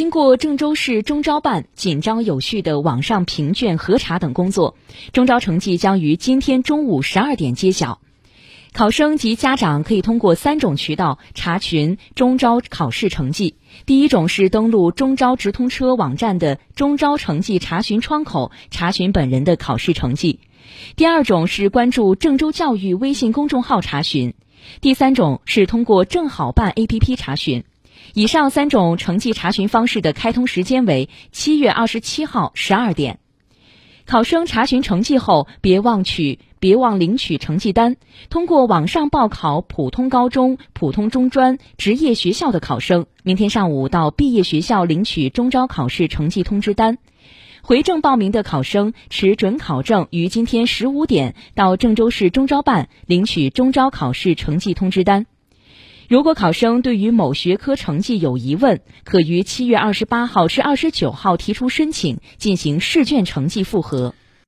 经过郑州市中招办紧张有序的网上评卷核查等工作，中招成绩将于今天中午十二点揭晓。考生及家长可以通过三种渠道查询中招考试成绩。第一种是登录中招直通车网站的中招成绩查询窗口查询本人的考试成绩；第二种是关注郑州教育微信公众号查询；第三种是通过正好办 APP 查询。以上三种成绩查询方式的开通时间为七月二十七号十二点。考生查询成绩后，别忘取，别忘领取成绩单。通过网上报考普通高中、普通中专、职业学校的考生，明天上午到毕业学校领取中招考试成绩通知单。回正报名的考生持准考证，于今天十五点到郑州市中招办领取中招考试成绩通知单。如果考生对于某学科成绩有疑问，可于七月二十八号至二十九号提出申请，进行试卷成绩复核。